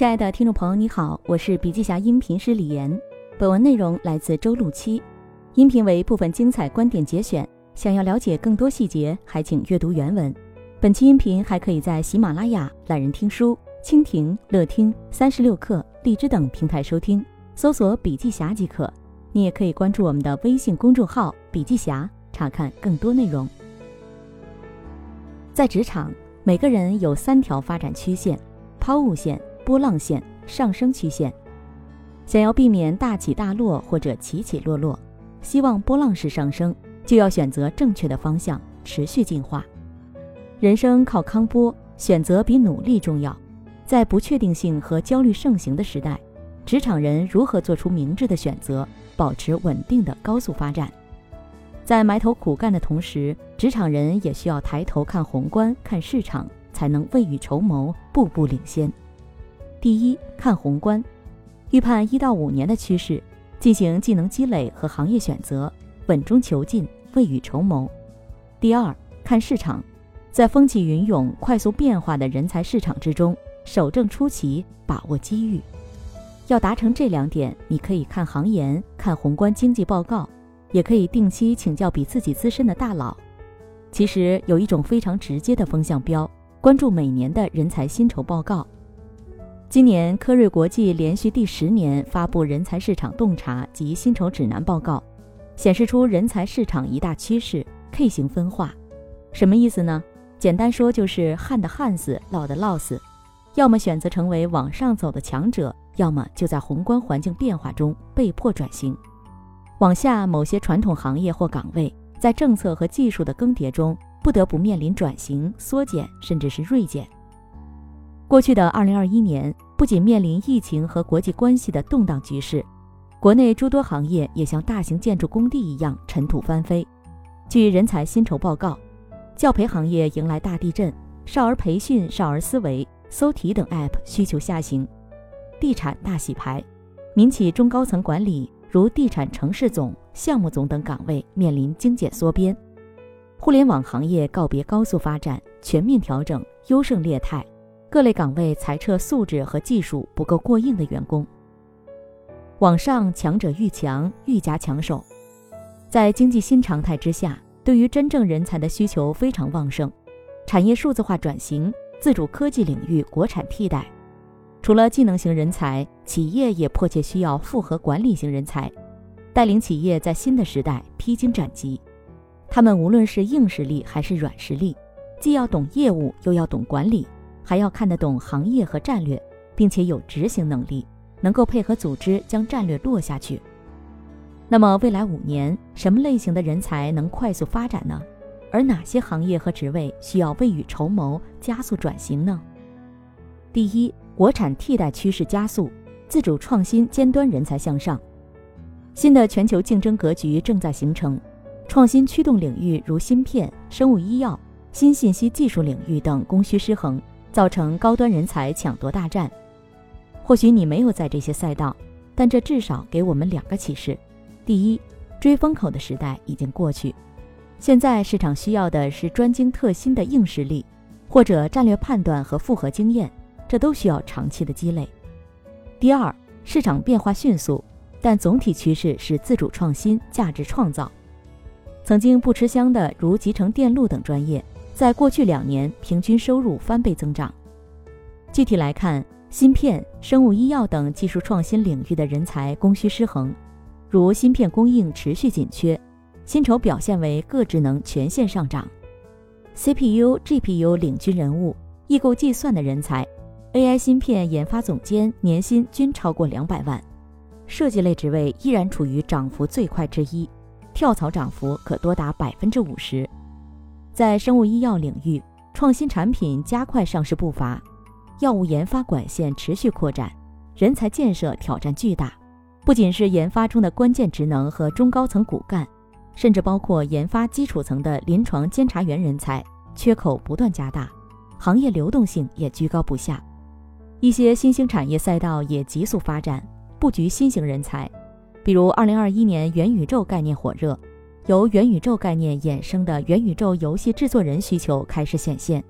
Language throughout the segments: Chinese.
亲爱的听众朋友，你好，我是笔记侠音频师李岩。本文内容来自周路七，音频为部分精彩观点节选。想要了解更多细节，还请阅读原文。本期音频还可以在喜马拉雅、懒人听书、蜻蜓、乐听、三十六课、荔枝等平台收听，搜索“笔记侠”即可。你也可以关注我们的微信公众号“笔记侠”，查看更多内容。在职场，每个人有三条发展曲线：抛物线。波浪线、上升曲线，想要避免大起大落或者起起落落，希望波浪式上升，就要选择正确的方向，持续进化。人生靠康波，选择比努力重要。在不确定性和焦虑盛行的时代，职场人如何做出明智的选择，保持稳定的高速发展？在埋头苦干的同时，职场人也需要抬头看宏观、看市场，才能未雨绸缪，步步领先。第一，看宏观，预判一到五年的趋势，进行技能积累和行业选择，稳中求进，未雨绸缪。第二，看市场，在风起云涌、快速变化的人才市场之中，守正出奇，把握机遇。要达成这两点，你可以看行研，看宏观经济报告，也可以定期请教比自己资深的大佬。其实有一种非常直接的风向标，关注每年的人才薪酬报告。今年，科瑞国际连续第十年发布人才市场洞察及薪酬指南报告，显示出人才市场一大趋势 K 型分化。什么意思呢？简单说就是旱的旱死，涝的涝死，要么选择成为往上走的强者，要么就在宏观环境变化中被迫转型。往下，某些传统行业或岗位在政策和技术的更迭中，不得不面临转型、缩减，甚至是锐减。过去的二零二一年，不仅面临疫情和国际关系的动荡局势，国内诸多行业也像大型建筑工地一样尘土翻飞。据人才薪酬报告，教培行业迎来大地震，少儿培训、少儿思维、搜题等 App 需求下行；地产大洗牌，民企中高层管理如地产城市总、项目总等岗位面临精简缩编；互联网行业告别高速发展，全面调整，优胜劣汰。各类岗位裁撤素质和技术不够过硬的员工。网上强者愈强，愈加抢手。在经济新常态之下，对于真正人才的需求非常旺盛。产业数字化转型，自主科技领域国产替代。除了技能型人才，企业也迫切需要复合管理型人才，带领企业在新的时代披荆斩棘。他们无论是硬实力还是软实力，既要懂业务，又要懂管理。还要看得懂行业和战略，并且有执行能力，能够配合组织将战略落下去。那么未来五年，什么类型的人才能快速发展呢？而哪些行业和职位需要未雨绸缪，加速转型呢？第一，国产替代趋势加速，自主创新尖端人才向上。新的全球竞争格局正在形成，创新驱动领域如芯片、生物医药、新信息技术领域等供需失衡。造成高端人才抢夺大战。或许你没有在这些赛道，但这至少给我们两个启示：第一，追风口的时代已经过去，现在市场需要的是专精特新的硬实力，或者战略判断和复合经验，这都需要长期的积累。第二，市场变化迅速，但总体趋势是自主创新、价值创造。曾经不吃香的，如集成电路等专业。在过去两年，平均收入翻倍增长。具体来看，芯片、生物医药等技术创新领域的人才供需失衡，如芯片供应持续紧缺，薪酬表现为各职能全线上涨。CPU、GPU 领军人物，易购计算的人才，AI 芯片研发总监年薪均超过两百万。设计类职位依然处于涨幅最快之一，跳槽涨幅可多达百分之五十。在生物医药领域，创新产品加快上市步伐，药物研发管线持续扩展，人才建设挑战巨大。不仅是研发中的关键职能和中高层骨干，甚至包括研发基础层的临床监察员人才缺口不断加大，行业流动性也居高不下。一些新兴产业赛道也急速发展，布局新型人才，比如2021年元宇宙概念火热。由元宇宙概念衍生的元宇宙游戏制作人需求开始显现，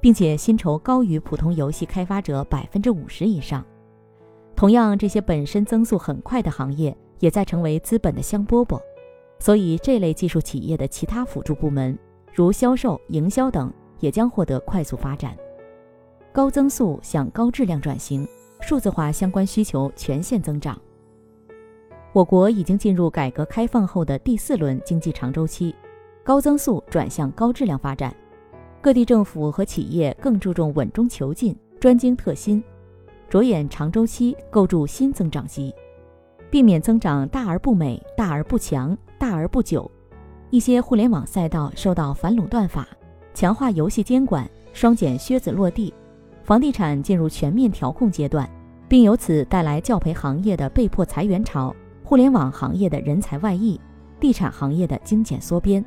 并且薪酬高于普通游戏开发者百分之五十以上，同样，这些本身增速很快的行业，也在成为资本的香饽饽。所以，这类技术企业的其他辅助部门，如销售、营销等，也将获得快速发展。高增速向高质量转型，数字化相关需求全线增长。我国已经进入改革开放后的第四轮经济长周期，高增速转向高质量发展。各地政府和企业更注重稳中求进、专精特新，着眼长周期，构筑新增长极，避免增长大而不美、大而不强、大而不久。一些互联网赛道受到反垄断法、强化游戏监管、双减靴子落地，房地产进入全面调控阶段，并由此带来教培行业的被迫裁员潮。互联网行业的人才外溢，地产行业的精简缩编，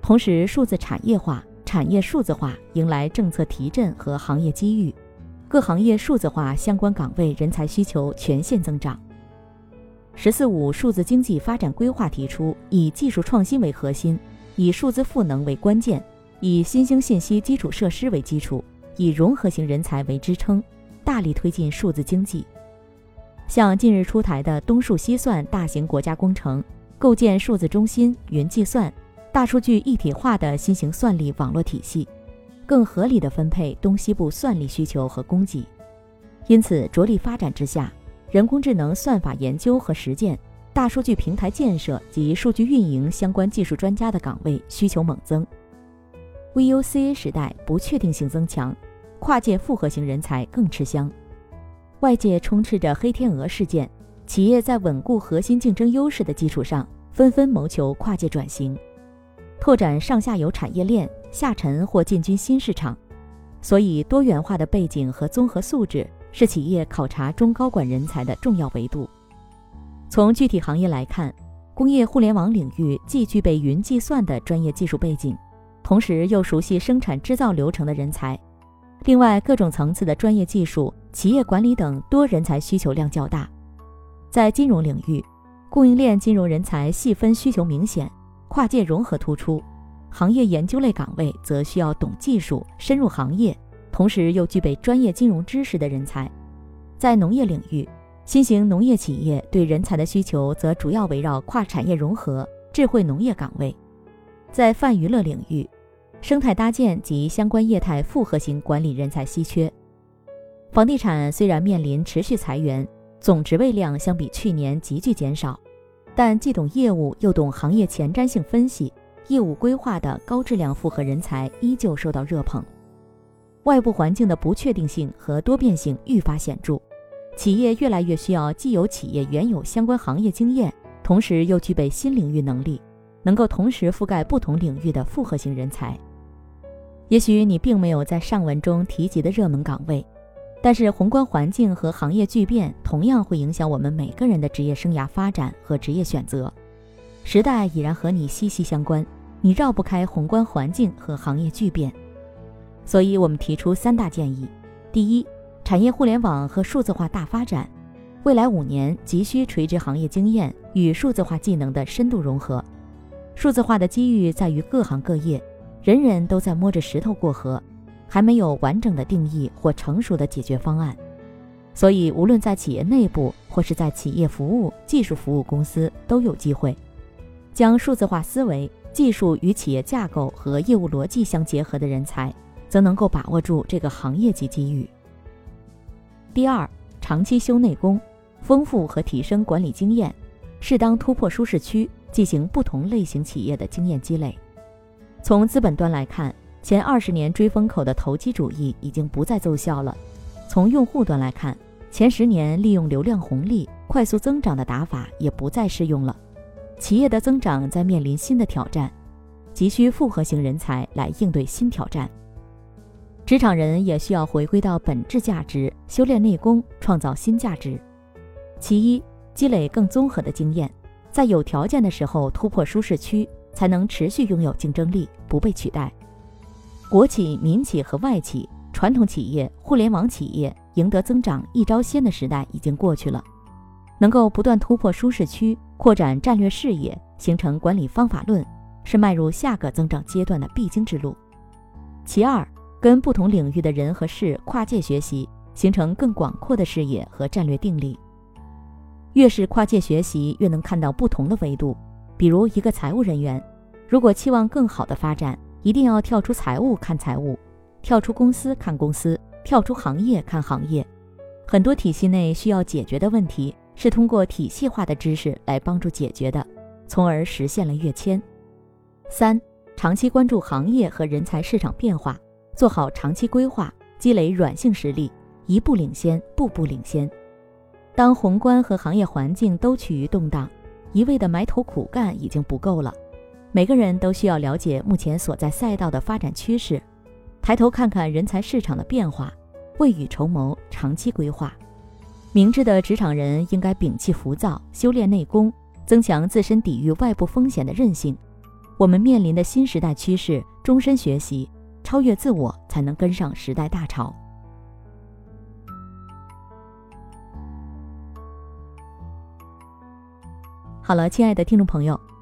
同时数字产业化、产业数字化迎来政策提振和行业机遇，各行业数字化相关岗位人才需求全线增长。“十四五”数字经济发展规划提出，以技术创新为核心，以数字赋能为关键，以新兴信息基础设施为基础，以融合型人才为支撑，大力推进数字经济。像近日出台的东数西算大型国家工程，构建数字中心、云计算、大数据一体化的新型算力网络体系，更合理地分配东西部算力需求和供给。因此，着力发展之下，人工智能算法研究和实践、大数据平台建设及数据运营相关技术专家的岗位需求猛增。VUCA 时代不确定性增强，跨界复合型人才更吃香。外界充斥着黑天鹅事件，企业在稳固核心竞争优势的基础上，纷纷谋求跨界转型，拓展上下游产业链，下沉或进军新市场。所以，多元化的背景和综合素质是企业考察中高管人才的重要维度。从具体行业来看，工业互联网领域既具备云计算的专业技术背景，同时又熟悉生产制造流程的人才。另外，各种层次的专业技术、企业管理等多人才需求量较大。在金融领域，供应链金融人才细分需求明显，跨界融合突出；行业研究类岗位则需要懂技术、深入行业，同时又具备专业金融知识的人才。在农业领域，新型农业企业对人才的需求则主要围绕跨产业融合、智慧农业岗位。在泛娱乐领域，生态搭建及相关业态复合型管理人才稀缺。房地产虽然面临持续裁员，总职位量相比去年急剧减少，但既懂业务又懂行业前瞻性分析、业务规划的高质量复合人才依旧受到热捧。外部环境的不确定性和多变性愈发显著，企业越来越需要既有企业原有相关行业经验，同时又具备新领域能力，能够同时覆盖不同领域的复合型人才。也许你并没有在上文中提及的热门岗位，但是宏观环境和行业巨变同样会影响我们每个人的职业生涯发展和职业选择。时代已然和你息息相关，你绕不开宏观环境和行业巨变。所以我们提出三大建议：第一，产业互联网和数字化大发展，未来五年急需垂直行业经验与数字化技能的深度融合。数字化的机遇在于各行各业。人人都在摸着石头过河，还没有完整的定义或成熟的解决方案，所以无论在企业内部或是在企业服务、技术服务公司都有机会，将数字化思维、技术与企业架构和业务逻辑相结合的人才，则能够把握住这个行业级机遇。第二，长期修内功，丰富和提升管理经验，适当突破舒适区，进行不同类型企业的经验积累。从资本端来看，前二十年追风口的投机主义已经不再奏效了；从用户端来看，前十年利用流量红利快速增长的打法也不再适用了。企业的增长在面临新的挑战，急需复合型人才来应对新挑战。职场人也需要回归到本质价值，修炼内功，创造新价值。其一，积累更综合的经验，在有条件的时候突破舒适区。才能持续拥有竞争力，不被取代。国企、民企和外企、传统企业、互联网企业赢得增长一招鲜的时代已经过去了。能够不断突破舒适区，扩展战略视野，形成管理方法论，是迈入下个增长阶段的必经之路。其二，跟不同领域的人和事跨界学习，形成更广阔的视野和战略定力。越是跨界学习，越能看到不同的维度。比如一个财务人员，如果期望更好的发展，一定要跳出财务看财务，跳出公司看公司，跳出行业看行业。很多体系内需要解决的问题，是通过体系化的知识来帮助解决的，从而实现了跃迁。三、长期关注行业和人才市场变化，做好长期规划，积累软性实力，一步领先，步步领先。当宏观和行业环境都趋于动荡，一味的埋头苦干已经不够了。每个人都需要了解目前所在赛道的发展趋势，抬头看看人才市场的变化，未雨绸缪，长期规划。明智的职场人应该摒弃浮躁，修炼内功，增强自身抵御外部风险的韧性。我们面临的新时代趋势，终身学习，超越自我，才能跟上时代大潮。好了，亲爱的听众朋友，